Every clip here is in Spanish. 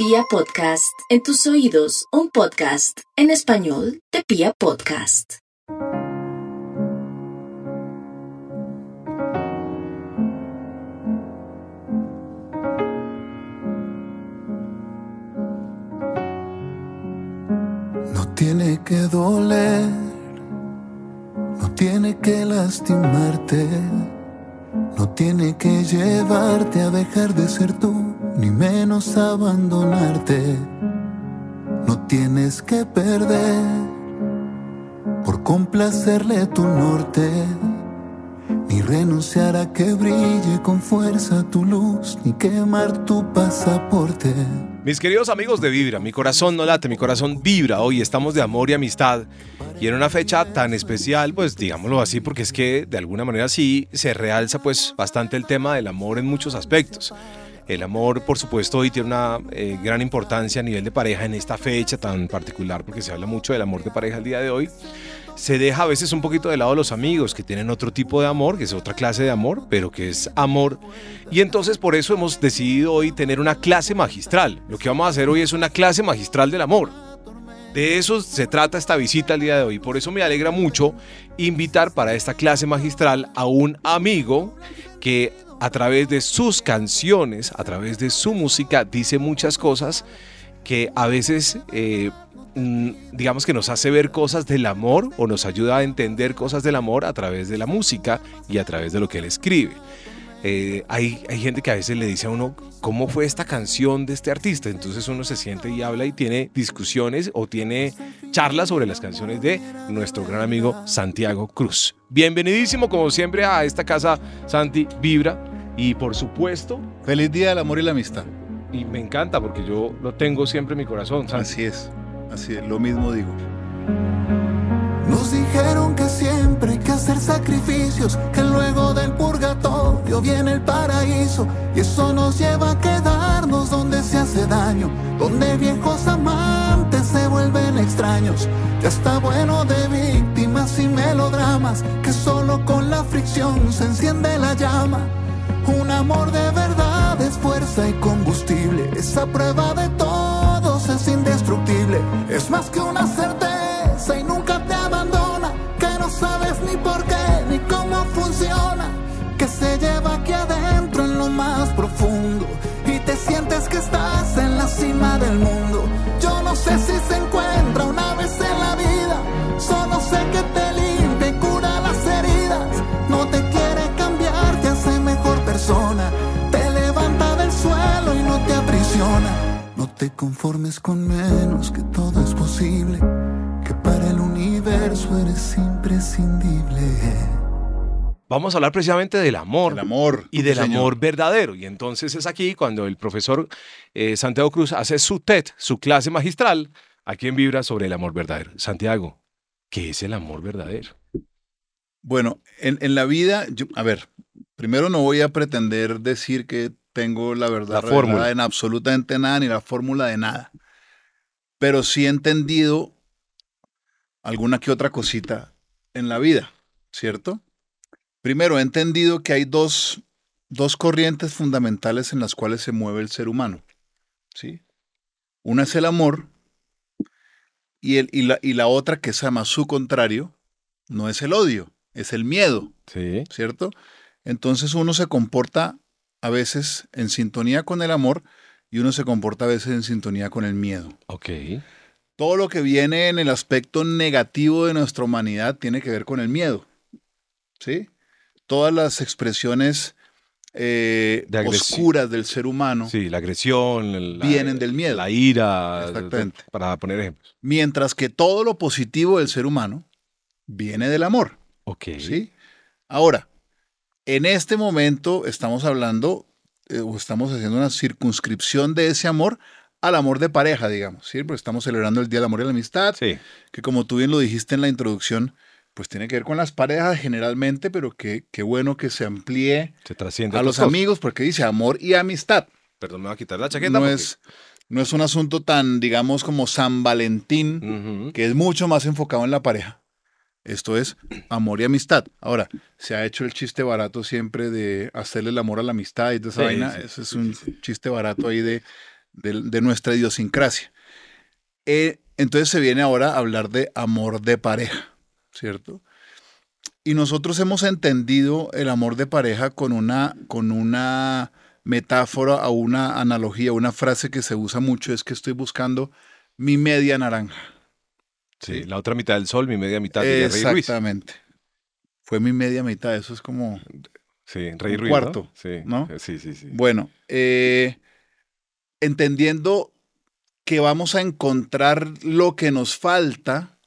Pia Podcast, en tus oídos, un podcast en español de Pia Podcast. No tiene que doler, no tiene que lastimarte, no tiene que llevarte a dejar de ser tú, ni menos abandonarte. No tienes que perder por complacerle tu norte, ni renunciar a que brille con fuerza tu luz, ni quemar tu pasaporte. Mis queridos amigos de Vibra, mi corazón no late, mi corazón vibra. Hoy estamos de amor y amistad. Y en una fecha tan especial, pues digámoslo así, porque es que de alguna manera sí se realza pues bastante el tema del amor en muchos aspectos. El amor, por supuesto, hoy tiene una eh, gran importancia a nivel de pareja en esta fecha tan particular, porque se habla mucho del amor de pareja el día de hoy. Se deja a veces un poquito de lado los amigos que tienen otro tipo de amor, que es otra clase de amor, pero que es amor. Y entonces por eso hemos decidido hoy tener una clase magistral. Lo que vamos a hacer hoy es una clase magistral del amor. De eso se trata esta visita al día de hoy. Por eso me alegra mucho invitar para esta clase magistral a un amigo que a través de sus canciones, a través de su música, dice muchas cosas que a veces, eh, mm, digamos que nos hace ver cosas del amor o nos ayuda a entender cosas del amor a través de la música y a través de lo que él escribe. Eh, hay, hay gente que a veces le dice a uno, ¿cómo fue esta canción de este artista? Entonces uno se siente y habla y tiene discusiones o tiene charlas sobre las canciones de nuestro gran amigo Santiago Cruz. Bienvenidísimo como siempre a esta casa Santi Vibra y por supuesto, Feliz Día del Amor y la Amistad. y me encanta porque yo lo tengo siempre en mi corazón, Santi. Así es, así es, lo mismo digo. Siempre hay que hacer sacrificios, que luego del purgatorio viene el paraíso. Y eso nos lleva a quedarnos donde se hace daño, donde viejos amantes se vuelven extraños. Ya está bueno de víctimas y melodramas, que solo con la fricción se enciende la llama. Un amor de verdad es fuerza y combustible, esa prueba de todos es indestructible. Es más que una Vamos a hablar precisamente del amor. El amor. y del señor. amor verdadero. Y entonces es aquí cuando el profesor eh, Santiago Cruz hace su TED, su clase magistral, aquí en Vibra sobre el amor verdadero. Santiago, ¿qué es el amor verdadero? Bueno, en, en la vida, yo- a ver, primero no voy a pretender decir que tengo la verdad La fórmula. en absolutamente nada, ni la fórmula de nada. Pero sí he entendido alguna que otra cosita en la vida, ¿cierto? Primero, he entendido que hay dos, dos corrientes fundamentales en las cuales se mueve el ser humano, ¿sí? Una es el amor y, el, y, la, y la otra, que es además su contrario, no es el odio, es el miedo, Sí. ¿cierto? Entonces uno se comporta a veces en sintonía con el amor y uno se comporta a veces en sintonía con el miedo. Ok. Todo lo que viene en el aspecto negativo de nuestra humanidad tiene que ver con el miedo, ¿sí? Todas las expresiones eh, De oscuras del ser humano, Sí, la agresión, la- Vienen del miedo. La ira, Exactamente. para poner ejemplos. mientras que todo lo positivo del ser humano viene del amor. Ok. ¿sí? Ahora, en este momento estamos hablando eh, o estamos haciendo una circunscripción de ese amor al amor de pareja, digamos, ¿sí? Porque estamos celebrando el Día del Amor y la Amistad, Sí. que como tú bien lo dijiste en la introducción, pues tiene que ver con las parejas generalmente, pero que qué bueno que se amplíe Se a los cosas. amigos, porque dice amor y amistad. Perdón, me voy a quitar la chaqueta. No porque- es, no es un asunto tan, digamos, como San Valentín, que es mucho más enfocado en la pareja. Esto es amor y amistad. Ahora, se ha hecho el chiste barato siempre de hacerle el amor a la amistad y de esa Sí, vaina. sí, Ese es un sí. chiste barato ahí de, de, de nuestra idiosincrasia. Eh, entonces se viene ahora a hablar de amor de pareja, ¿cierto? Y nosotros hemos entendido el amor de pareja con una, con una metáfora o una analogía, una frase que se usa mucho, es que estoy buscando mi media naranja. Sí, la otra mitad del sol, mi media mitad de Rey Ruiz. Exactamente. Fue mi media mitad, eso es como... Sí, Rey Un Ruiz. cuarto, ¿no? Sí, ¿no? Sí, sí, sí. Bueno, eh, entendiendo que vamos a encontrar lo que nos falta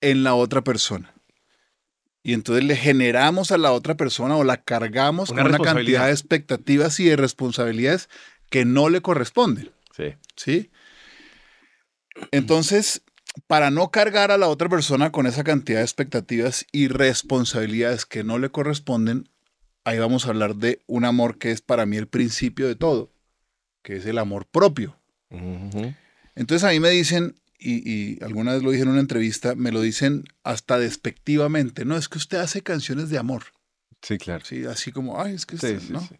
en la otra persona. Y entonces le generamos a la otra persona o la cargamos Una con una cantidad de expectativas y de responsabilidades que no le corresponden. Sí. ¿sí? Entonces, para no cargar a la otra persona con esa cantidad de expectativas y responsabilidades que no le corresponden, ahí vamos a hablar de un amor que es para mí el principio de todo, que es el amor propio. Entonces a mí me dicen, y, y alguna vez lo dije en una entrevista, me lo dicen hasta despectivamente, no, es que usted hace canciones de amor, Sí, claro. ¿sí? Así como, ay, es que Sí, usted, sí, ¿no? sí.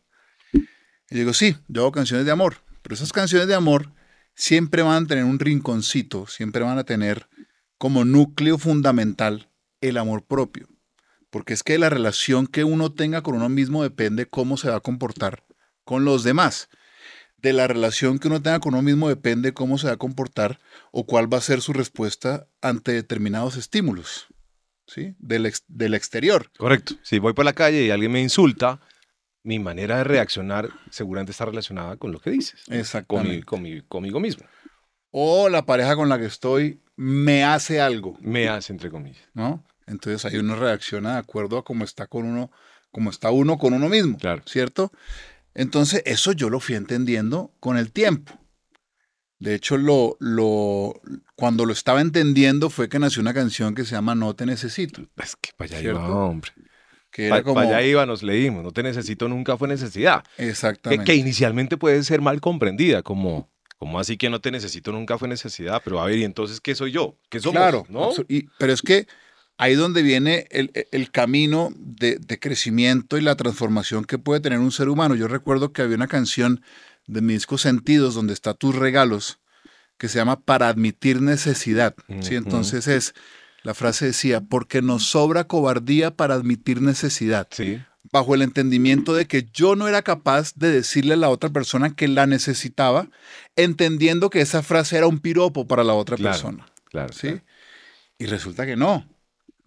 Y digo, sí, yo hago canciones de amor, pero esas canciones de amor siempre van a tener un rinconcito, siempre van a tener como núcleo fundamental el amor propio. Porque es que la relación que uno tenga con uno mismo depende cómo se va a comportar con los demás. De la relación que uno tenga con uno mismo depende cómo se va a comportar o cuál va a ser su respuesta ante determinados estímulos, ¿sí? Del, ex- del exterior. Correcto. Si voy por la calle y alguien me insulta, mi manera de reaccionar seguramente está relacionada con lo que dices. ¿no? Con mi- Exactamente. con mi- conmigo mismo. O la pareja con la que estoy me hace algo. Me hace, entre comillas. ¿no? Entonces ahí uno reacciona de acuerdo a cómo está con uno, cómo está uno con uno mismo, Claro. ¿cierto? Entonces eso yo lo fui entendiendo con el tiempo. De hecho, lo, lo, cuando lo estaba entendiendo fue que nació una canción que se llama No te necesito, Es que para allá ¿Cierto? iba, hombre. que Para era como... allá iba, nos leímos. No te necesito, nunca fue necesidad. Exactamente. que inicialmente puede ser mal comprendida, como, como así que no te necesito, nunca fue necesidad. Pero a ver, ¿y entonces qué soy yo? ¿Qué somos? Claro, ¿no? y- pero es que ahí donde viene el, el camino de, de crecimiento y la transformación que puede tener un ser humano. Yo recuerdo que había una canción de mi disco Sentidos donde está tus regalos que se llama Para admitir necesidad. ¿sí? Entonces es, la frase decía, porque nos sobra cobardía para admitir necesidad Sí, bajo el entendimiento de que yo no era capaz de decirle a la otra persona que la necesitaba, entendiendo que esa frase era un piropo para la otra Claro. persona. claro. ¿sí? Y resulta que no,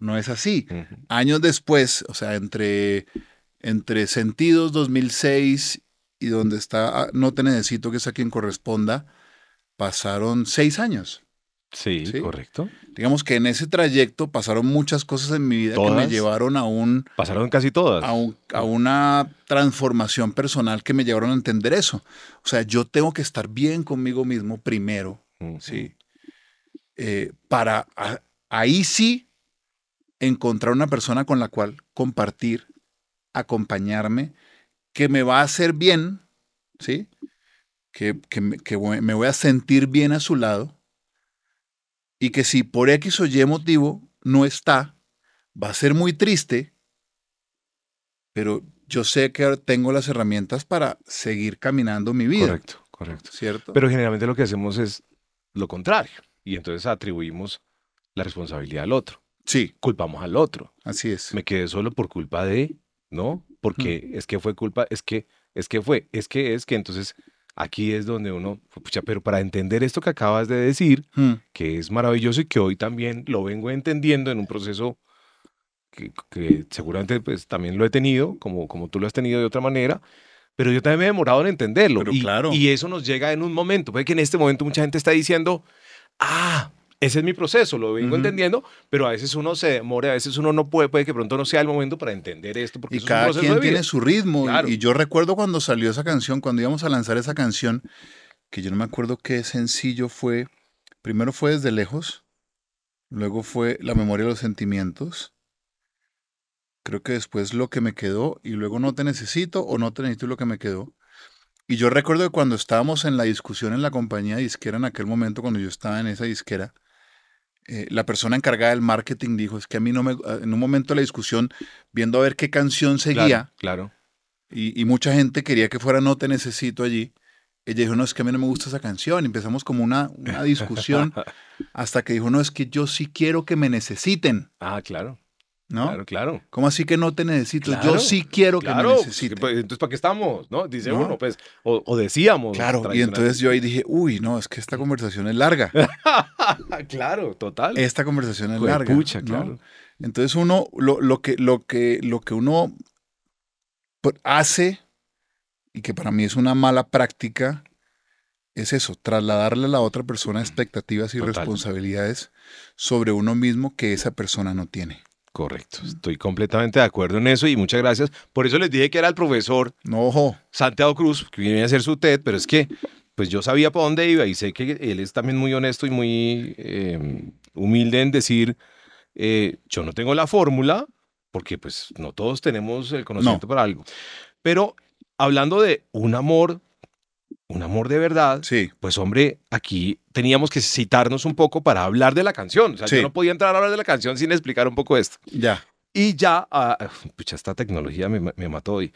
no es así. Años después, o sea, entre, entre Sentidos 2006 y donde está ah, No te necesito, que es a quien corresponda, pasaron seis años. Sí, Sí. correcto. Digamos que en ese trayecto pasaron muchas cosas en mi vida que me llevaron a un, Pasaron casi todas. a, un- a una transformación personal que me llevaron a entender eso. O sea, yo tengo que estar bien conmigo mismo primero. ¿sí? Eh, para a- ahí sí encontrar una persona con la cual compartir, acompañarme, que me va a hacer bien, ¿sí? Que, que me, que voy- me voy a sentir bien a su lado y que si por X o Y motivo no está, va a ser muy triste, pero yo sé que tengo las herramientas para seguir caminando mi vida, Correcto, correcto. ¿cierto? Pero generalmente lo que hacemos es lo contrario. Y entonces atribuimos la responsabilidad al otro. Sí, Culpamos al otro. así es. Me quedé solo por culpa de, ¿no? Porque es que fue culpa, es que, es que fue, es que es que entonces aquí es donde uno, pucha, pero para entender esto que acabas de decir, Hmm. que es maravilloso y que hoy también lo vengo entendiendo en un proceso que, que seguramente pues también lo he tenido, como, como tú lo has tenido de otra manera, pero yo también me he demorado en entenderlo. Pero y, claro. y eso nos llega en un momento. Puede que en este momento mucha gente está diciendo, ah, ese es mi proceso, lo vengo Ujú. entendiendo, pero a veces uno se demora, a veces uno no puede, puede que pronto no sea el momento para entender esto, porque Y eso es cada un quien de vida. tiene su ritmo. y- Claro. Y, yo recuerdo cuando salió esa canción, cuando íbamos a lanzar esa canción, que yo no me acuerdo qué sencillo fue. Primero fue Desde Lejos, luego fue La Memoria de los Sentimientos. Creo que después Lo que me quedó y luego No te necesito o No te necesito lo que me quedó. Y yo recuerdo que cuando estábamos en la discusión en la compañía disquera, en aquel momento cuando yo estaba en esa disquera, eh, la persona encargada del marketing dijo, es que a mí no me... En un momento de la discusión, viendo a ver qué canción seguía, Claro, claro. y, y mucha gente quería que fuera No Te Necesito allí. ella dijo, no, es que a mí no me gusta esa canción. Empezamos como una, una discusión hasta que dijo, no, es que yo sí quiero que me necesiten, Ah, claro. ¿No? Claro, claro. ¿Cómo así que no te necesito? Claro, yo sí quiero que me pues, necesiten. pues, entonces, ¿para qué estamos? ¿No? Dice No. uno, pues, o, o decíamos. Claro, y entonces yo ahí dije, uy, no, es que esta conversación es larga. claro, total. Esta conversación es Pues, larga. pucha, ¿no? claro. Entonces uno, lo, lo que, lo, que, lo que uno hace, y que para mí es una mala práctica, es eso, trasladarle a la otra persona expectativas y Total. responsabilidades sobre uno mismo que esa persona no tiene. Correcto. Estoy completamente de acuerdo en eso y muchas gracias. Por eso les dije que era el profesor No, Santiago Cruz, que viene a hacer su TED, pero es que pues yo sabía para dónde iba y sé que él es también muy honesto y muy eh, humilde en decir, eh, yo no tengo la fórmula, porque pues no todos tenemos el conocimiento para algo. Pero hablando de un amor, un amor de verdad, sí, pues hombre, aquí teníamos que citarnos un poco para hablar de la canción. O sea, Sí. yo no podía entrar a hablar de la canción sin explicar un poco esto. ya. Y ya, ah, pucha, esta tecnología me, me mató hoy.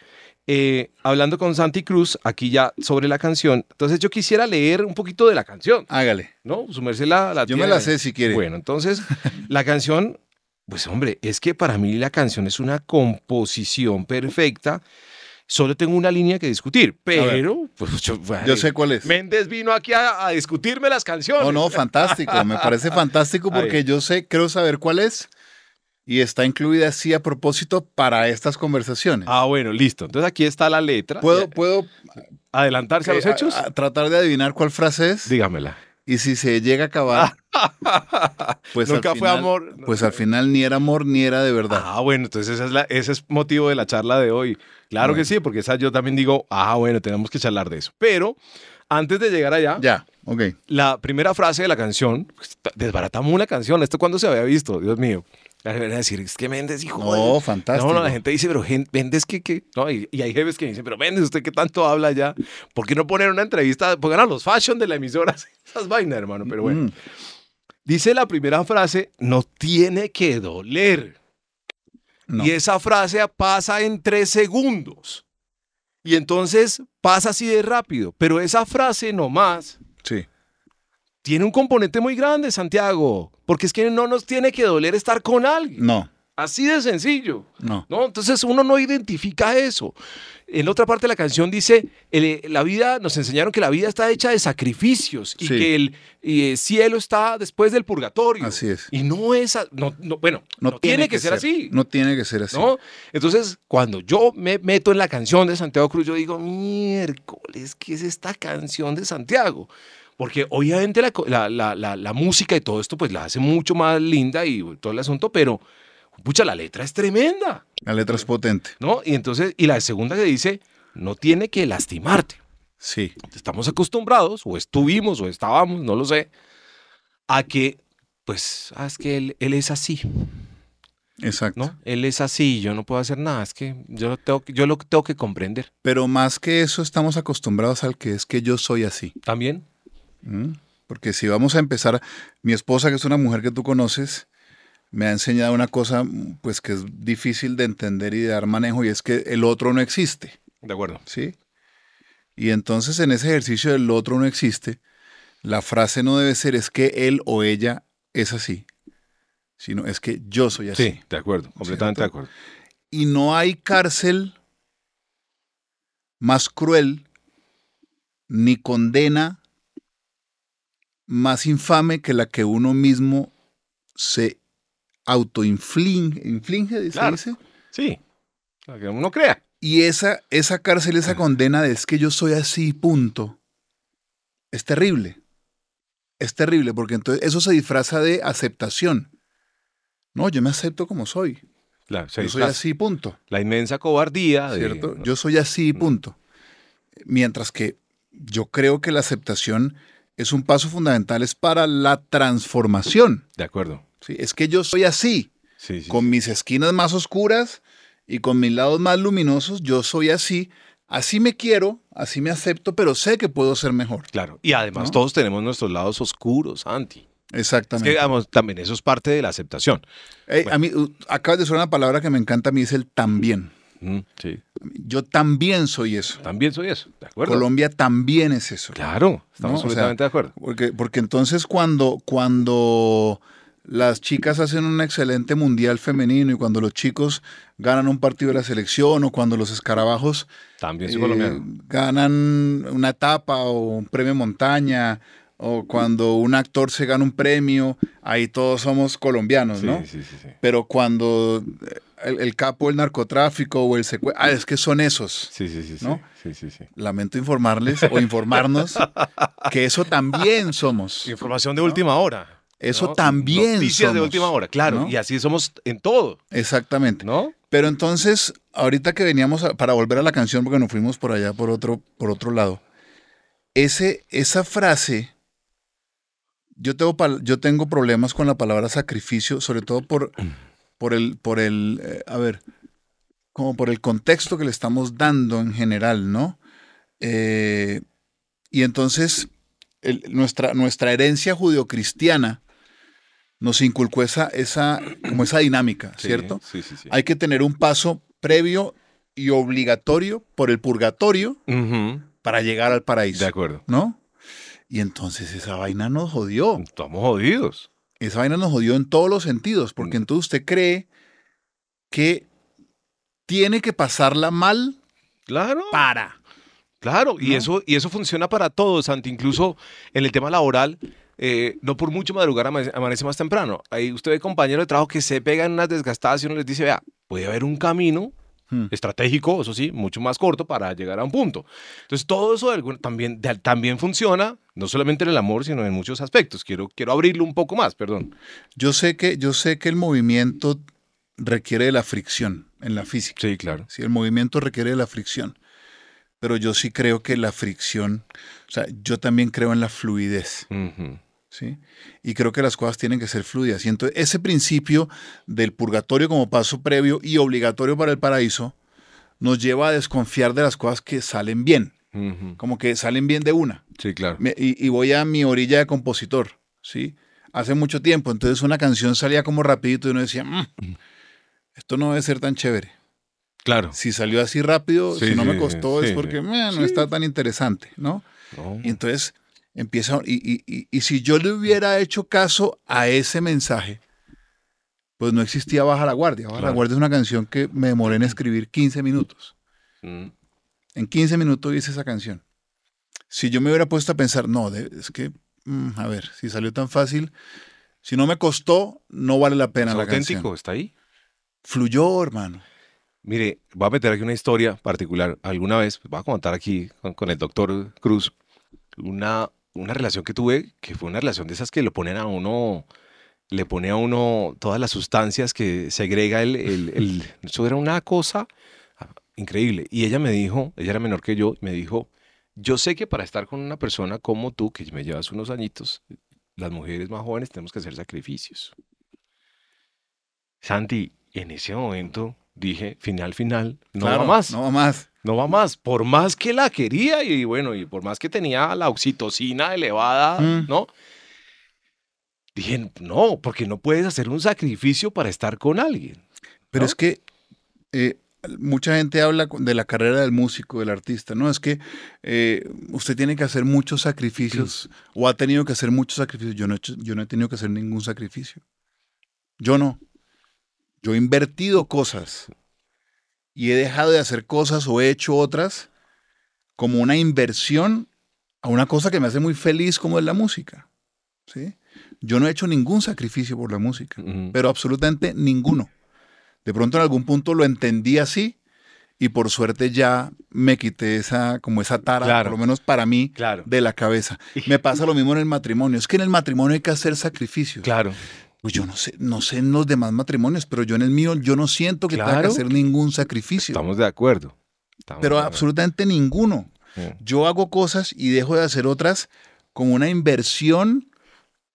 Eh, hablando con Santi Cruz, aquí ya sobre la canción. Entonces yo quisiera leer un poquito de la canción, Hágale. ¿no? Sumerse la, la Yo me la sé si quiere. Bueno, entonces la canción, pues hombre, es que para mí la canción es una composición perfecta. Solo tengo una línea que discutir, pero pues yo, Yo sé cuál es. Méndez vino aquí a, a discutirme las canciones. Oh, no, fantástico. Me parece fantástico Ahí. porque yo sé, creo saber cuál es y está incluida así a propósito para estas conversaciones. Ah, bueno, listo. Entonces aquí está la letra. ¿Puedo, puedo adelantarse a los hechos? a- a tratar de adivinar cuál frase es? Dígamela. Y si se llega a acabar, pues al Nunca fue amor. Pues al final ni era amor ni era de verdad. Ah, bueno, entonces esa es la- ese es motivo de la charla de hoy. Claro que sí, porque esa yo también digo, ah, bueno, tenemos que charlar de eso. Pero antes de llegar allá, Ya, ok. la primera frase de la canción, pues, desbaratamos una canción, ¿esto cuándo se había visto? Dios mío. La gente va a decir, es que Méndez, hijo No, de-". fantástico. No, no, la gente dice, pero Méndez, ¿qué, qué? No, y, y hay jefes que dicen, pero Méndez, ¿usted qué tanto habla ya? ¿Por qué no poner una entrevista? Pongan a los fashion de la emisora, esas vainas, hermano, pero bueno. Mm, Dice la primera frase, no tiene que doler. no. Y esa frase pasa en tres segundos. Y entonces pasa así de rápido. Pero esa frase nomás Sí. Tiene un componente muy grande, Santiago. Porque es que no nos tiene que doler estar con alguien. No, Así de sencillo. no. ¿no? Entonces uno no identifica eso. En la otra parte de la canción dice, el- la vida, nos enseñaron que la vida está hecha de sacrificios y Sí. que el y el cielo está después del purgatorio. Así es. Y no es, no, no- bueno, no, tiene, que, ser, así. No tiene que ser así. ¿no? Entonces, cuando yo me meto en la canción de Santiago Cruz, yo digo, miércoles, ¿qué es esta canción de Santiago? Porque obviamente la, la- la- la- música y todo esto, pues la hace mucho más linda y todo el asunto, pero, pucha, la letra es tremenda, La letra es potente. ¿no? Y entonces, y la segunda que dice, no tiene que lastimarte. Sí. Estamos acostumbrados, o estuvimos, o estábamos, no lo sé, a que, pues, ah, es que él, él es así. Exacto. ¿no? Él es así, yo no puedo hacer nada, es que yo lo tengo, yo lo tengo que comprender. Pero más que eso, estamos acostumbrados al que es que yo soy así. También, ¿Mm? Porque si vamos a empezar, mi esposa, que es una mujer que tú conoces, me ha enseñado una cosa pues que es difícil de entender y de dar manejo y es que el otro no existe, de acuerdo. ¿sí? Y entonces en ese ejercicio del otro no existe, la frase no debe ser es que él o ella es así, sino es que yo soy así. Sí, de acuerdo, completamente de acuerdo. Y no hay cárcel más cruel ni condena más infame que la que uno mismo se autoinflige, inflige, ¿se dice? Sí, para que uno crea. Y esa, esa cárcel, esa condena de es que yo soy así, punto, es terrible. Es terrible porque entonces eso se disfraza de aceptación. No, yo me acepto como soy. La, Yo soy así, punto. La inmensa cobardía de... ¿cierto? Yo soy así, punto. Mientras que yo creo que la aceptación es un paso fundamental es para la transformación. De acuerdo. ¿sí? Es que yo soy así, Sí, sí. con mis esquinas más oscuras y con mis lados más luminosos, yo soy así. Así me quiero, así me acepto, pero sé que puedo ser mejor. Claro. Y además ¿No? todos tenemos nuestros lados oscuros, Anti. Es Exactamente. que, digamos, también eso es parte de la aceptación. A mí, uh, acabas de usar una palabra que me encanta a mí, es el también. Mm, sí. Yo también soy eso. También soy eso, ¿de acuerdo? Colombia también es eso. Claro, estamos ¿no? O sea, completamente de acuerdo. Porque, porque entonces cuando, cuando las chicas hacen un excelente mundial femenino y cuando los chicos ganan un partido de la selección o cuando los escarabajos También eh, ganan una etapa o un premio montaña o cuando un actor se gana un premio, ahí todos somos colombianos, ¿no? sí, sí, sí. Pero cuando el, el capo del narcotráfico o el secuestro, ah, es que son esos. Sí, sí, sí, sí. ¿No? Sí, sí, sí. Lamento informarles o informarnos que eso también somos. Información de última hora. Eso ¿no? también Noticias de somos, última hora, claro. ¿no? Y así somos en todo, Exactamente. ¿no? Pero entonces, ahorita que veníamos a- para volver a la canción, porque nos fuimos por allá por otro, por otro lado, ese, esa frase, yo tengo, yo tengo problemas con la palabra sacrificio, sobre todo por, por el, por el, eh, a ver, como por el contexto que le estamos dando en general, ¿no? Eh, y entonces, el- nuestra, nuestra herencia judeocristiana nos inculcó esa, esa, como esa dinámica, ¿cierto? Sí, sí, sí. hay que tener un paso previo y obligatorio por el purgatorio para llegar al De paraíso, acuerdo. ¿no? Y entonces esa vaina nos jodió. Estamos jodidos. Esa vaina nos jodió en todos los sentidos, porque entonces usted cree que tiene que pasarla mal Claro. para. Claro, y, ¿No? eso, y eso funciona para todos, Santi. Incluso en el tema laboral, eh, no por mucho madrugar amane- amanece más temprano. Ahí usted ve compañeros de trabajo que se pegan unas desgastadas y uno les dice, vea, puede haber un camino Hmm. estratégico, eso sí, mucho más corto para llegar a un punto. Entonces, todo eso de algún- también, de- también funciona, no solamente en el amor, sino en muchos aspectos. Quiero, quiero abrirlo un poco más, perdón. Yo sé que, yo sé que el movimiento requiere de la fricción en la física. Sí, claro. Sí, el movimiento requiere de la fricción. Pero yo sí creo que la fricción, o sea, yo también creo en la fluidez. Ujú. ¿Sí? Y creo que las cosas tienen que ser fluidas. Y entonces ese principio del purgatorio como paso previo y obligatorio para el paraíso nos lleva a desconfiar de las cosas que salen bien, como que salen bien de una. Sí, claro. Me- y, y voy a mi orilla de compositor, ¿sí? Hace mucho tiempo, entonces una canción salía como rapidito y uno decía, "Mm, esto no debe ser tan chévere. Claro. Si salió así rápido, Sí, si no sí, me costó sí, es porque "Meh, no está tan interesante, ¿no? No. Y entonces empieza, y, y- y- y si yo le hubiera hecho caso a ese mensaje, pues no existía Baja la Guardia. Baja la. Guardia es una canción que me demoré en escribir 15 minutos. Mm. En 15 minutos hice esa canción. Si yo me hubiera puesto a pensar, no, es que, mm, a ver, si salió tan fácil, si no me costó, no vale la pena Es la auténtico, canción. está ahí. Fluyó, hermano. Mire, voy a meter aquí una historia particular. Alguna vez, voy a contar aquí con, con el doctor Cruz, una, una relación que tuve, que fue una relación de esas que lo ponen a uno, le pone a uno todas las sustancias que segrega el, el, el- eso era una cosa ah, increíble. Y ella me dijo, ella era menor que yo, me dijo, yo sé que para estar con una persona como tú, que me llevas unos añitos, las mujeres más jóvenes tenemos que hacer sacrificios. Santi, en ese momento dije, final, final, no Claro, va más, No no. va más. va más. Por más que la quería y bueno, y por más que tenía la oxitocina elevada, Mm. ¿no? Dije, no, porque no puedes hacer un sacrificio para estar con alguien. Pero ¿no? es que eh, mucha gente habla de la carrera del músico, del artista. No, es que eh, usted tiene que hacer muchos sacrificios o ha tenido que hacer muchos sacrificios. Yo no, he hecho- yo no he tenido que hacer ningún sacrificio. Yo no. Yo he invertido cosas y he dejado de hacer cosas o he hecho otras como una inversión a una cosa que me hace muy feliz como es la música. ¿sí? Yo no he hecho ningún sacrificio por la música pero absolutamente ninguno. De pronto en algún punto lo entendí así y por suerte ya me quité esa como esa tara, Claro. por lo menos para mí, Claro. de la cabeza. Me pasa lo mismo en el matrimonio. Es que en el matrimonio hay que hacer sacrificios. Claro. Pues yo no sé, no sé en los demás matrimonios, pero yo en el mío yo no siento que tenga que hacer ningún sacrificio. Estamos de acuerdo. Estamos pero de acuerdo. absolutamente ninguno. Sí. Yo hago cosas y dejo de hacer otras como una inversión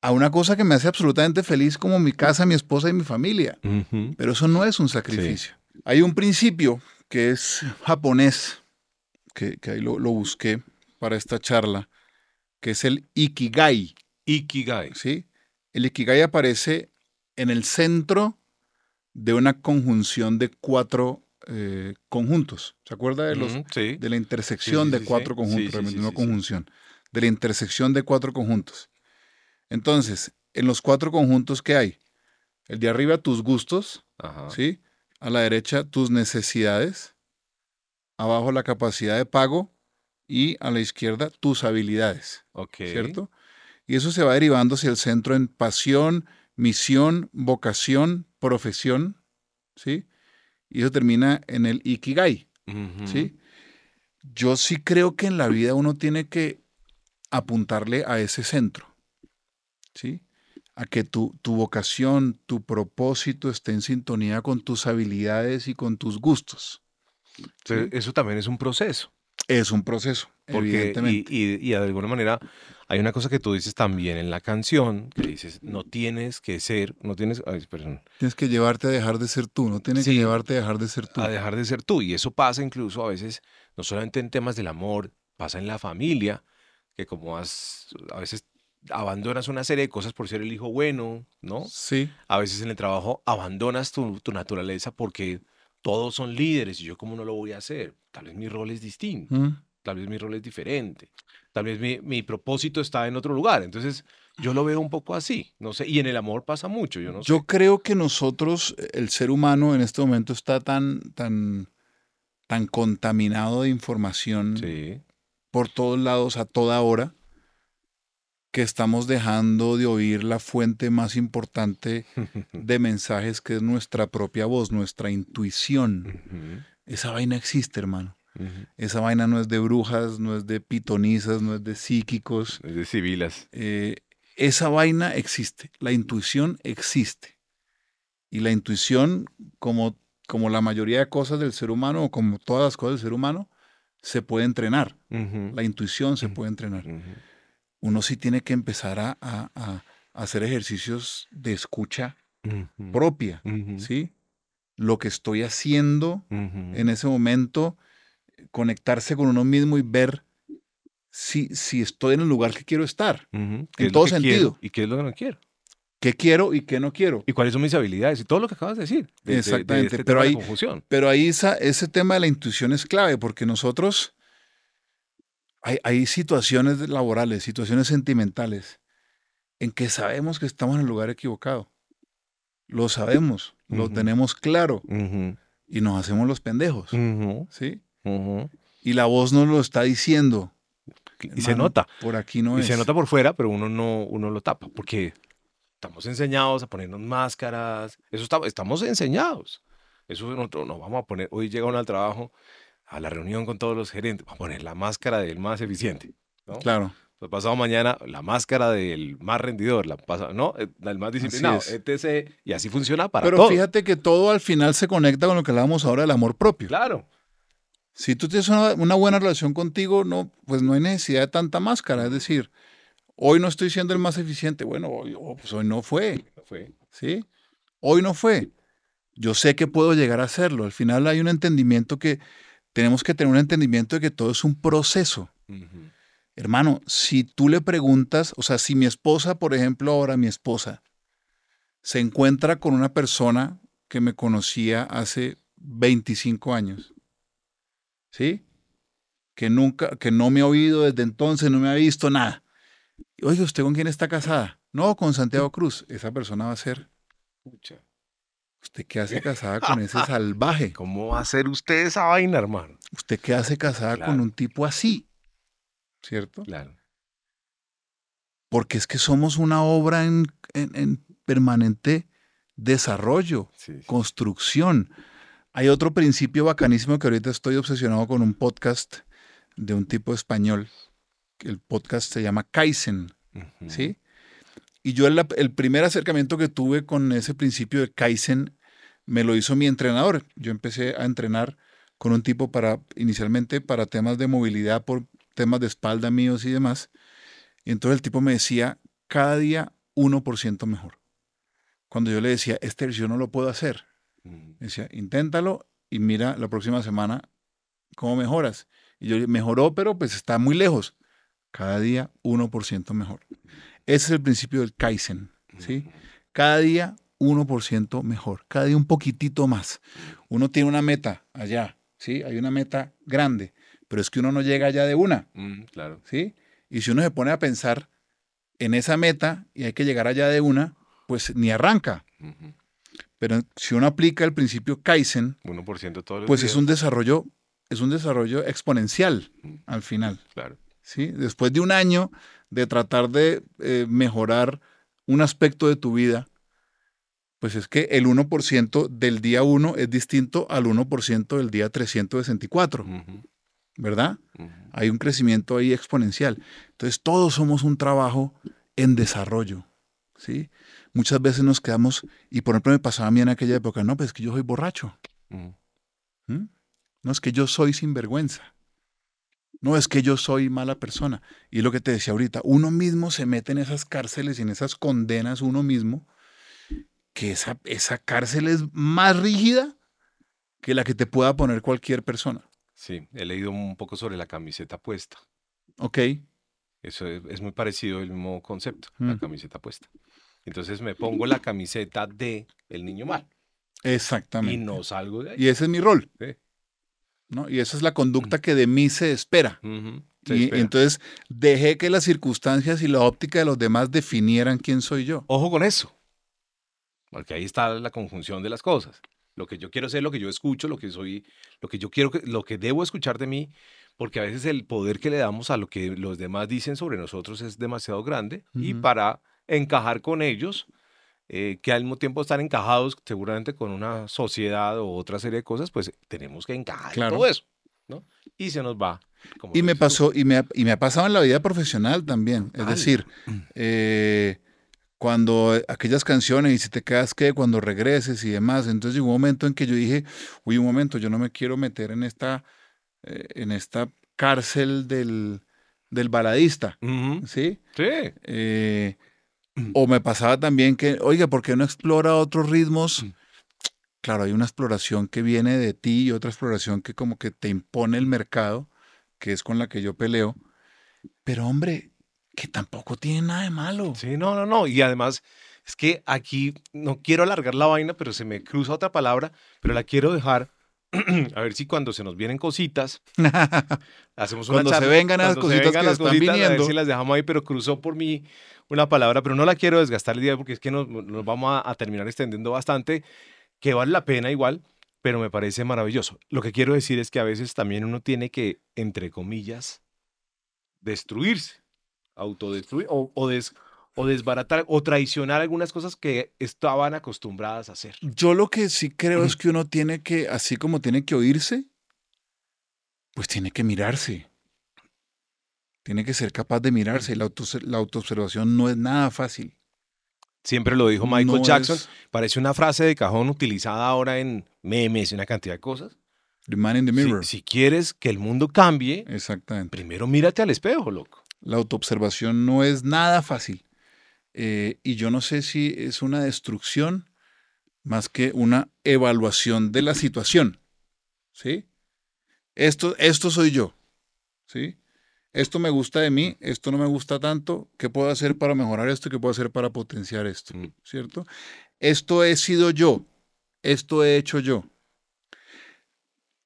a una cosa que me hace absolutamente feliz como mi casa, mi esposa y mi familia. Pero eso no es un sacrificio. Hay un principio que es japonés, que, que ahí lo, lo busqué para esta charla, que es el Ikigai. Ikigai. ¿sí? El Ikigai aparece en el centro de una conjunción de cuatro eh, conjuntos. ¿Se acuerda de, los, sí. de la intersección Sí, sí, de cuatro conjuntos? Realmente no conjunción. De la intersección de cuatro conjuntos. Entonces, en los cuatro conjuntos que hay, el de arriba tus gustos, Ajá. ¿sí? A la derecha tus necesidades, abajo la capacidad de pago y a la izquierda tus habilidades, Ok. ¿cierto? Y eso se va derivando hacia el centro en pasión, misión, vocación, profesión, ¿sí? Y eso termina en el ikigai. ¿sí? Yo sí creo que en la vida uno tiene que apuntarle a ese centro, ¿sí? A que tu, tu vocación, tu propósito esté en sintonía con tus habilidades y con tus gustos. Sí. Eso también es un proceso. Es un proceso, Porque, y, evidentemente. y- y de alguna manera hay una cosa que tú dices también en la canción, que dices, no tienes que ser, no tienes, ay, perdón, Tienes que llevarte a dejar de ser tú, no tienes Sí. que llevarte a dejar de ser tú. a dejar de ser tú. Y eso pasa incluso a veces, no solamente en temas del amor, pasa en la familia, que como has, a veces abandonas una serie de cosas por ser el hijo bueno, ¿no? Sí, A veces en el trabajo abandonas tu, tu naturaleza porque todos son líderes y yo cómo no lo voy a hacer. Tal vez mi rol es distinto, mm, tal vez mi rol es diferente, tal vez mi, mi propósito está en otro lugar. Entonces yo lo veo un poco así, no sé, y en el amor pasa mucho, yo no Yo sé. creo que nosotros, el ser humano en este momento está tan, tan, tan contaminado de información Sí, por todos lados a toda hora que estamos dejando de oír la fuente más importante de mensajes que es nuestra propia voz, nuestra intuición. Esa vaina existe, hermano. Esa vaina no es de brujas, no es de pitonizas, no es de psíquicos. Es de civilas. Eh, esa vaina existe, la intuición existe. Y la intuición, como, como la mayoría de cosas del ser humano, o como todas las cosas del ser humano, se puede entrenar. La intuición se puede entrenar. Uno sí tiene que empezar a, a- a hacer ejercicios de escucha propia, ¿sí? Lo que estoy haciendo en ese momento, conectarse con uno mismo y ver si, si estoy en el lugar que quiero estar. Ujú. ¿Qué en lo todo que quiero sentido. ¿Y qué es lo que no quiero? ¿Qué quiero y qué no quiero? ¿Y cuáles son mis habilidades? Y todo lo que acabas de decir. de- de- de Exactamente, este pero de ahí- confusión. Pero ahí esa- ese tema de la intuición es clave porque nosotros, hay, hay situaciones laborales, situaciones sentimentales, en que sabemos que estamos en el lugar equivocado. Lo sabemos, lo Ujú. tenemos claro Ujú, y nos hacemos los pendejos, ujú, ¿sí? Ujú. Y la voz nos lo está diciendo. Y se "Hermano, nota. Por aquí no y es. se nota por fuera, pero uno no, uno lo tapa, porque estamos enseñados a ponernos máscaras. Eso está- estamos enseñados. Eso nosotros nos vamos a poner. Hoy llega uno al trabajo, a la reunión con todos los gerentes, vamos a poner la máscara del más eficiente. ¿no? Claro, Pues pasado mañana, la máscara del más rendidor, la pasa, ¿no? Eh, El más disciplinado, etc. Y así funciona para pero todo. fíjate que todo al final se conecta con lo que hablábamos ahora del amor propio. Claro. Si tú tienes una, una buena relación contigo, no, pues no hay necesidad de tanta máscara. Es decir, hoy no estoy siendo el más eficiente. Bueno, hoy, oh, pues hoy no fue, Fue. ¿sí? Hoy no fue. Yo sé que puedo llegar a hacerlo. Al final hay un entendimiento que tenemos que tener un entendimiento de que todo es un proceso. Hermano, si tú le preguntas, o sea, si mi esposa, por ejemplo, ahora mi esposa, se encuentra con una persona que me conocía hace 25 años, ¿sí? Que nunca, que no me ha oído desde entonces, no me ha visto nada. Oye, ¿usted con quién está casada? No, con Santiago Cruz. Esa persona va a ser. ¿usted qué hace casada con ese salvaje? ¿Cómo va a hacer usted esa vaina, hermano? ¿Usted qué hace casada con un tipo así? ¿Cierto? Claro. porque es que somos una obra en, en- en permanente desarrollo, Sí, sí. construcción. Hay otro principio bacanísimo que ahorita estoy obsesionado con un podcast de un tipo español. El podcast se llama Kaizen. ¿sí? Y yo el, el primer acercamiento que tuve con ese principio de Kaizen me lo hizo mi entrenador. Yo empecé a entrenar con un tipo para, inicialmente para temas de movilidad, por temas de espalda míos y demás. Y entonces el tipo me decía, cada día 1% mejor. Cuando yo le decía, este ejercicio no lo puedo hacer. Me decía, inténtalo y mira la próxima semana cómo mejoras. Y yo, mejoró, pero pues está muy lejos. Cada día 1% mejor. Ese es el principio del Kaizen, ¿sí? Cada día 1% mejor, cada día un poquitito más. Uno tiene una meta allá, ¿sí? Hay una meta grande, pero es que uno no llega allá de una, Mm, claro. ¿sí? Y si uno se pone a pensar en esa meta y hay que llegar allá de una, pues ni arranca. Pero si uno aplica el principio Kaizen, 1% todos los pues días. es un desarrollo, es un desarrollo exponencial al final. Claro. ¿sí? Después de un año de tratar de eh, mejorar un aspecto de tu vida, pues es que el 1% del día 1 es distinto al 1% del día 364, Ujú, ¿verdad? ujú. Hay un crecimiento ahí exponencial. Entonces todos somos un trabajo en desarrollo, ¿sí? Muchas veces nos quedamos, y por ejemplo me pasaba a mí en aquella época, no, pues es que yo soy borracho. Ujú. ¿Mm? No es que yo soy sinvergüenza. No es que yo soy mala persona. Y lo que te decía ahorita, uno mismo se mete en esas cárceles y en esas condenas uno mismo, que esa, esa cárcel es más rígida que la que te pueda poner cualquier persona. Sí, he leído un poco sobre la camiseta puesta. ¿Ok? Eso es, es muy parecido el mismo concepto, la Mm. camiseta puesta. Entonces me pongo la camiseta de el niño mal y Exactamente. no salgo de ahí. Y ese es mi rol. Sí. ¿no? Y esa es la conducta que de mí se espera. Se Y espera. entonces dejé que las circunstancias y la óptica de los demás definieran quién soy yo. Ojo con eso. Porque ahí está la conjunción de las cosas. Lo que yo quiero ser, lo que yo escucho, lo que soy, lo que yo quiero, lo que debo escuchar de mí, porque a veces el poder que le damos a lo que los demás dicen sobre nosotros es demasiado grande y para encajar con ellos, eh, que al mismo tiempo están encajados seguramente con una sociedad o otra serie de cosas, pues tenemos que encajar en Claro. todo eso, ¿no? Y se nos va. como Y me dices pasó, y me, ha- y me ha pasado en la vida profesional también. Es Anda. decir, eh, cuando aquellas canciones, y si te quedas que cuando regreses y demás. Entonces llegó un momento en que yo dije, uy, un momento, yo no me quiero meter en esta, eh, en esta cárcel del, del baladista. Ujú, ¿Sí? Sí. Eh, o me pasaba también que, oiga, ¿por qué no explora otros ritmos? Mm. Claro, hay una exploración que viene de ti y otra exploración que como que te impone el mercado, que es con la que yo peleo. Pero hombre, que tampoco tiene nada de malo. Sí, no, no, no. Y además, es que aquí no quiero alargar la vaina, pero se me cruza otra palabra, pero la quiero dejar. A ver si cuando se nos vienen cositas, hacemos una Cuando se charla, vengan esas cuando se cositas vengan que las están cositas, A ver viniendo. si las dejamos ahí, pero cruzó por mí una palabra, pero no la quiero desgastar el día porque es que nos, nos vamos a, a terminar extendiendo bastante, que vale la pena igual, pero me parece maravilloso. Lo que quiero decir es que a veces también uno tiene que, entre comillas, destruirse, autodestruir o, o, des- o desbaratar o traicionar algunas cosas que estaban acostumbradas a hacer. Yo lo que sí creo es que uno tiene que, así como tiene que oírse, pues tiene que mirarse. Tiene que ser capaz de mirarse. La, auto, la autoobservación no es nada fácil. Siempre lo dijo Michael No Jackson. es- Parece una frase de cajón utilizada ahora en memes y una cantidad de cosas. The man in the Si, mirror. si quieres que el mundo cambie, Exactamente. primero mírate al espejo, loco. La autoobservación no es nada fácil. Eh, y yo no sé si es una destrucción más que una evaluación de la situación. ¿Sí? Esto, esto soy yo. ¿Sí? Esto me gusta de mí, esto no me gusta tanto. ¿Qué puedo hacer para mejorar esto? ¿Qué puedo hacer para potenciar esto? Mm. ¿Cierto? Esto he sido yo. Esto he hecho yo.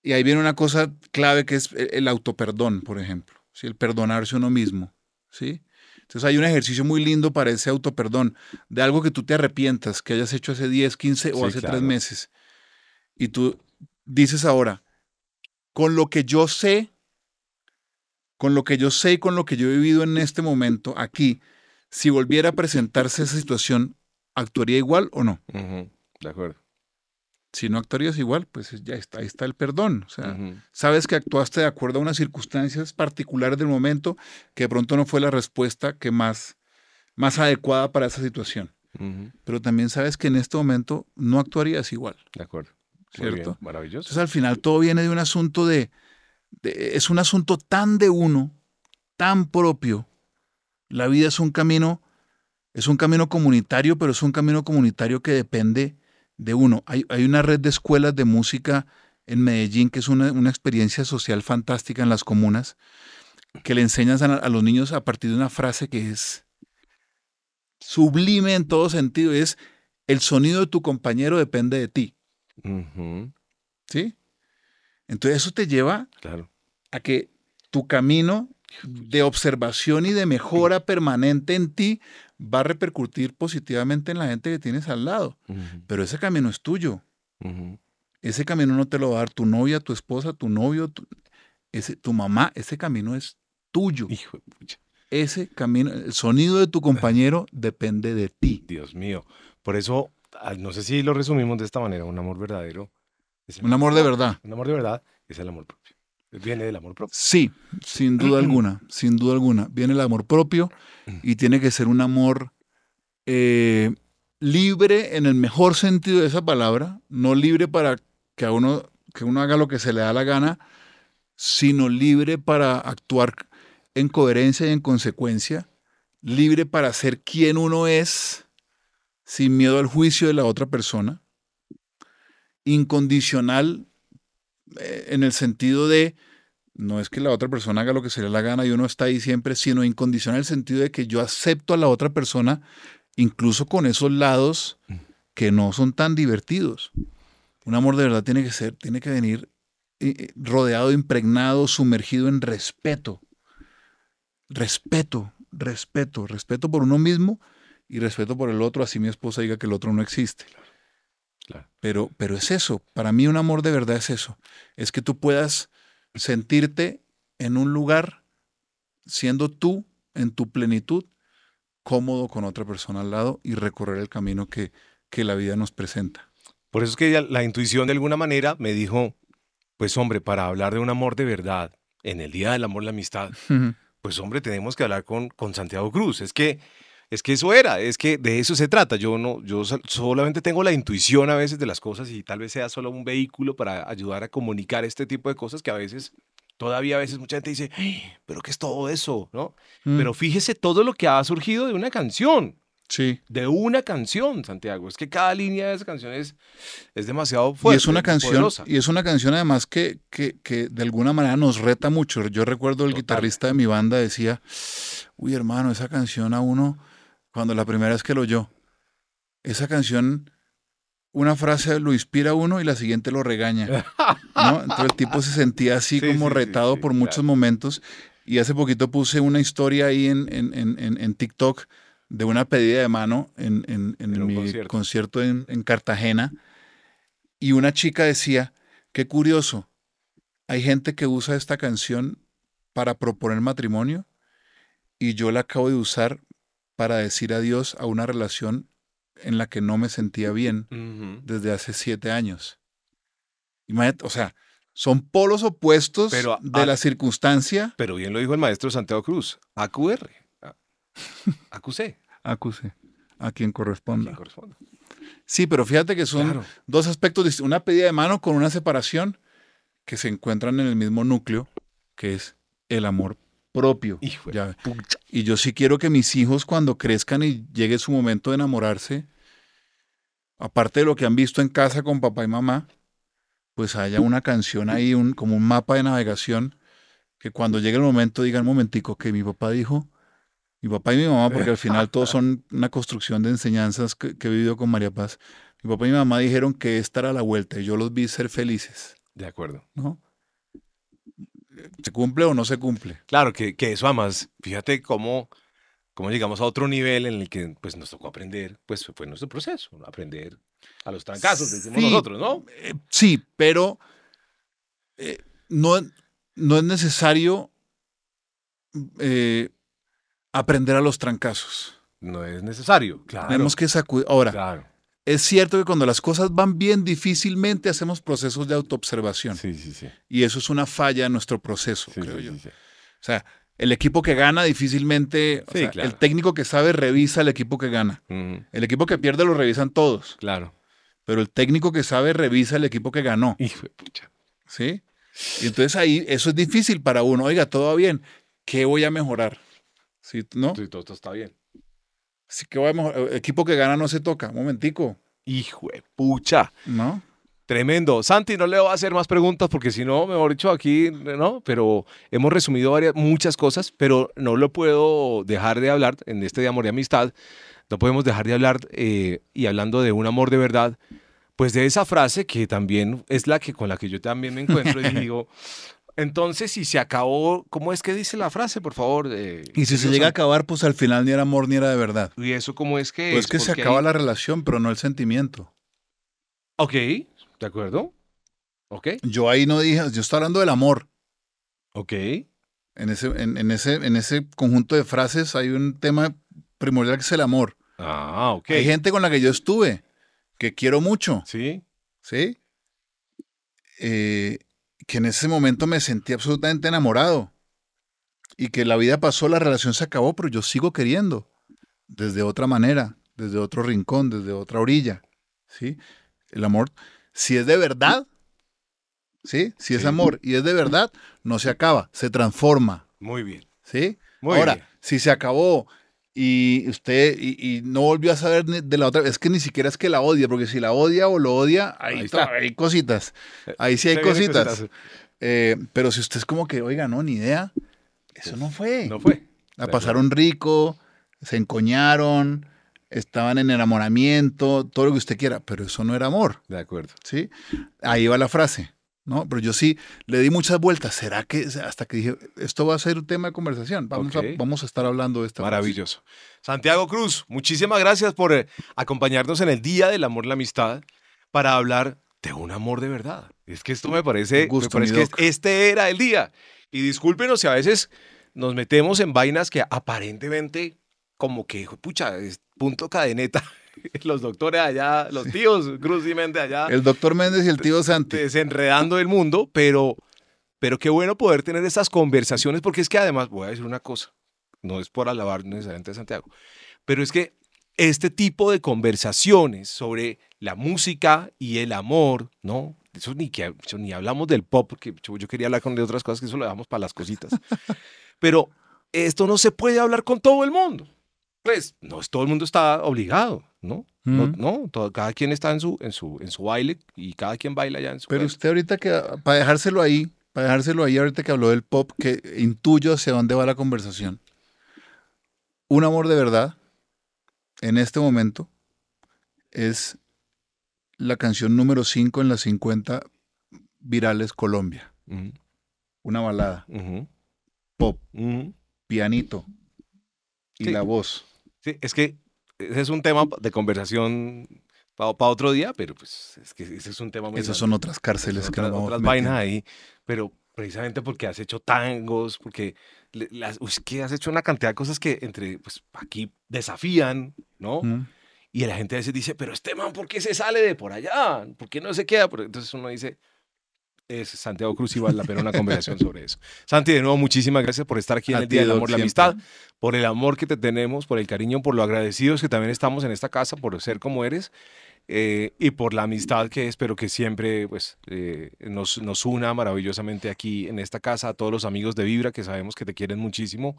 Y ahí viene una cosa clave que es el el autoperdón, por ejemplo. ¿sí? El perdonarse uno mismo. ¿sí? Entonces hay un ejercicio muy lindo para ese autoperdón, de algo que tú te arrepientas, que hayas hecho hace 10, 15 o Sí, hace claro. tres meses. Y tú dices ahora, con lo que yo sé, con lo que yo sé y con lo que yo he vivido en este momento aquí, si volviera a presentarse esa situación, ¿actuaría igual o no? De acuerdo. Si no actuarías igual, pues ya está, ahí está el perdón. O sea, sabes que actuaste de acuerdo a unas circunstancias particulares del momento que de pronto no fue la respuesta que más, más adecuada para esa situación. Pero también sabes que en este momento no actuarías igual. De acuerdo. Bien, ¿Cierto? Maravilloso. Entonces al final todo viene de un asunto de, de- es un asunto tan de uno, tan propio. La vida es un camino, es un camino comunitario, pero es un camino comunitario que depende de uno. Hay, hay una red de escuelas de música en Medellín que es una, una experiencia social fantástica en las comunas, que le enseñan a, a los niños a partir de una frase que es sublime en todo sentido, es el sonido de tu compañero depende de ti. ¿Sí? Entonces eso te lleva Claro. a que tu camino de observación y de mejora permanente en ti va a repercutir positivamente en la gente que tienes al lado. Pero ese camino es tuyo. Ese camino no te lo va a dar tu novia, tu esposa, tu novio, tu, ese, tu mamá. Ese camino es tuyo. Hijo de pucha. Ese camino, el sonido de tu compañero depende de ti. Dios mío. Por eso, no sé si lo resumimos de esta manera, un amor verdadero. es el- Un amor de verdad. Un amor de verdad es el amor propio. Viene del amor propio. Sí, sin duda alguna, sin duda alguna. Viene el amor propio y tiene que ser un amor eh, libre en el mejor sentido de esa palabra, no libre para que uno, que uno haga lo que se le da la gana, sino libre para actuar en coherencia y en consecuencia, libre para ser quien uno es, sin miedo al juicio de la otra persona, incondicional eh, en el sentido de no es que la otra persona haga lo que se le la gana y uno está ahí siempre, sino incondicional en el sentido de que yo acepto a la otra persona incluso con esos lados que no son tan divertidos. Un amor de verdad tiene que ser, tiene que venir eh, eh, rodeado, impregnado, sumergido en respeto. Respeto, respeto, respeto por uno mismo y respeto por el otro, así mi esposa diga que el otro no existe. Claro. Pero, pero es eso, para mí un amor de verdad es eso, es que tú puedas sentirte en un lugar siendo tú en tu plenitud, cómodo con otra persona al lado y recorrer el camino que, que la vida nos presenta. Por eso es que la intuición de alguna manera me dijo, pues hombre, para hablar de un amor de verdad, en el Día del Amor y la Amistad, pues hombre, tenemos que hablar con, con Santiago Cruz. Es que, es que eso era, es que de eso se trata. Yo no, yo sol- solamente tengo la intuición a veces de las cosas y tal vez sea solo un vehículo para ayudar a comunicar este tipo de cosas que a veces, todavía a veces mucha gente dice, "Ay, pero ¿qué es todo eso? ¿No? Mm. Pero fíjese todo lo que ha surgido de una canción. Sí. De una canción, Santiago. Es que cada línea de esa canción es, es demasiado Y fuerte. es una canción, poderosa. y es una canción además que, que, que de alguna manera nos reta mucho. Yo recuerdo el Total. guitarrista de mi banda decía, uy hermano, esa canción a uno, cuando la primera vez que lo oyó, esa canción, una frase lo inspira a uno y la siguiente lo regaña. ¿no? Entonces el tipo se sentía así Sí, como sí, retado sí, por muchos claro. momentos. Y hace poquito puse una historia ahí en, en, en, en- en TikTok de una pedida de mano en, mi concierto. concierto, en, en Cartagena. Y una chica decía, qué curioso, hay gente que usa esta canción para proponer matrimonio y yo la acabo de usar para decir adiós a una relación en la que no me sentía bien desde hace siete años. Imagínate, o sea, son polos opuestos Pero, de la circunstancia. Pero bien lo dijo el maestro Santiago Cruz. AQR. A- AQC. Acuse a quien corresponda. quien corresponda. Sí, pero fíjate que son Claro. dos aspectos distintos. Una pedida de mano con una separación que se encuentran en el mismo núcleo, que es el amor propio. Hijo Ya. Y yo sí quiero que mis hijos cuando crezcan y llegue su momento de enamorarse, aparte de lo que han visto en casa con papá y mamá, pues haya una canción ahí, un, como un mapa de navegación, que cuando llegue el momento digan, momentico, que mi papá dijo, mi papá y mi mamá, porque al final todos son una construcción de enseñanzas que, que he vivido con María Paz. Mi papá y mi mamá dijeron que esta era la vuelta y yo los vi ser felices, De acuerdo. ¿no? ¿Se cumple o no se cumple? Claro, que, que eso además, fíjate cómo, cómo llegamos a otro nivel en el que pues, nos tocó aprender, pues fue nuestro proceso, aprender a los trancazos, decimos nosotros, ¿no? Eh, sí, pero eh, no, no es necesario eh, aprender a los trancazos. No es necesario. Claro. Tenemos que sacudir. Ahora, Claro. Es cierto que cuando las cosas van bien, difícilmente hacemos procesos de autoobservación. Sí, sí, sí. Y eso es una falla en nuestro proceso, Sí, creo sí, yo. sí, sí. O sea, el equipo que gana difícilmente, o sea, claro. el técnico que sabe revisa el equipo que gana. El equipo que pierde lo revisan todos, Claro. pero el técnico que sabe revisa el equipo que ganó. Hijo de pucha. ¿Sí? Y entonces ahí eso es difícil para uno. Oiga, todo va bien. ¿Qué voy a mejorar? ¿Sí? ¿No? Sí, todo está bien. Sí, ¿qué voy a mejorar? Equipo que gana no se toca. Un momentico. Hijo de pucha. ¿No? Tremendo. Santi, no le voy a hacer más preguntas porque si no, mejor dicho, aquí, ¿no? Pero hemos resumido varias, muchas cosas, pero no lo puedo dejar de hablar en este de amor y amistad no podemos dejar de hablar eh, y hablando de un amor de verdad, pues de esa frase que también es la que con la que yo también me encuentro y digo, entonces si se acabó, ¿cómo es que dice la frase, por favor? Eh, Y si se llega a acabar, pues al final ni era amor ni era de verdad. ¿Y eso cómo es que Pues es? que se acaba la relación, pero no el sentimiento. Ok, ¿de acuerdo? Ok, Yo ahí no dije, yo estoy hablando del amor. ok. En ese, en, en ese, en ese conjunto de frases hay un tema primordial que es el amor. Ah, ok. Hay gente con la que yo estuve, que quiero mucho, Sí, ¿sí? Eh, que en ese momento me sentí absolutamente enamorado. Y que la vida pasó, la relación se acabó, pero yo sigo queriendo. Desde otra manera, desde otro rincón, desde otra orilla. ¿Sí? El amor, si es de verdad, ¿sí? Si es amor y es de verdad, no se acaba, se transforma. muy bien. ¿Sí? Muy Ahora, bien. si se acabó y usted y, y no volvió a saber de la otra, es que ni siquiera es que la odia, porque si la odia o lo odia, ahí, está. hay cositas. Ahí sí hay cositas. Eh, pero si usted es como que, oiga, no, ni idea, eso no fue. No fue. La pasaron rico, se encoñaron, estaban en enamoramiento, todo lo que usted quiera, pero eso no era amor, De acuerdo. ¿sí? Ahí va la frase, ¿no? Pero yo sí le di muchas vueltas. ¿Será que hasta que dije, esto va a ser un tema de conversación? Vamos, a, vamos a estar hablando de esta. Maravilloso. Santiago Cruz, muchísimas gracias por eh, acompañarnos en el Día del Amor y la Amistad para hablar de un amor de verdad. Es que esto me parece, gusto, me parece que este era el día. Y discúlpenos si a veces nos metemos en vainas que aparentemente como que, pucha, es punto cadeneta. Los doctores allá, los tíos Cruz y Méndez allá El doctor Méndez y el tío Santi. desenredando el mundo, pero, pero qué bueno poder tener estas conversaciones, porque es que además, voy a decir una cosa, no es por alabar necesariamente a Santiago, pero es que este tipo de conversaciones sobre la música y el amor, ¿no? Eso ni, que, eso ni hablamos del pop, porque yo, yo quería hablar con de otras cosas que eso lo dejamos para las cositas. Pero esto no se puede hablar con todo el mundo. Pues no es todo el mundo está obligado, ¿no? No, Ujú. no, todo- cada quien está en su, en su, en su baile y cada quien baila ya en su Pero usted ahorita que, para dejárselo ahí, para dejárselo ahí ahorita que habló del pop, que intuyo hacia dónde va la conversación. Un amor de verdad, en este momento, es la canción número 5 en las 50 virales Colombia. Una balada, pop, pianito y Sí. la voz. Sí, es que ese es un tema de conversación para otro día, pero pues es que ese es un tema muy Esas son otras cárceles Son que otras, nos vamos otras vainas ahí, pero precisamente porque has hecho tangos, porque las, uy, es que has hecho una cantidad de cosas que entre, pues aquí desafían, ¿no? Mm. Y la gente a veces dice, pero este man, ¿por qué se sale de por allá? ¿Por qué no se queda? Entonces uno dice, es Santiago Cruz y vale la pena una conversación sobre eso. Santi, de nuevo, muchísimas gracias por estar aquí en A el Día del Amor y la siempre. Amistad, por el amor que te tenemos, por el cariño, por lo agradecidos que también estamos en esta casa, por ser como eres. eh, y por la amistad que espero que siempre pues, eh, nos, nos una maravillosamente aquí en esta casa, a todos los amigos de Vibra que sabemos que te quieren muchísimo.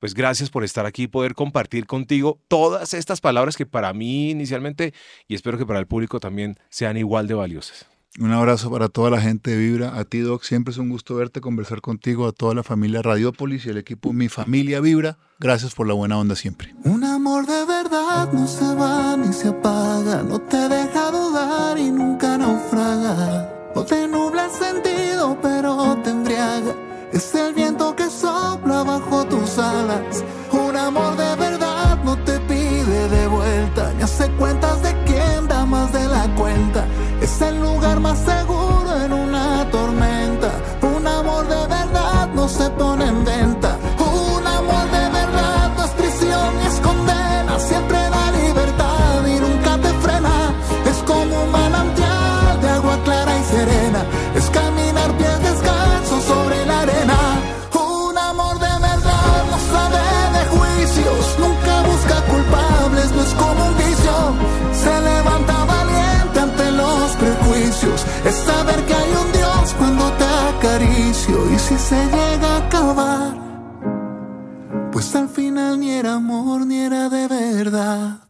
Pues gracias por estar aquí, poder compartir contigo todas estas palabras que para mí inicialmente y espero que para el público también sean igual de valiosas. Un abrazo para toda la gente de Vibra. A ti, Doc, siempre es un gusto verte, conversar contigo, a toda la familia Radiópolis y el equipo Mi Familia Vibra. Gracias por la buena onda siempre. Un amor de verdad no se va ni se apaga, no te deja dudar y nunca naufraga. No te nubla el sentido, pero te embriaga. Es el viento que sopla bajo tus alas. Un amor de Es el lugar más seguro en una tormenta. Un amor de verdad no se pone en venta. Se llega a acabar, pues al final ni era amor ni era de verdad.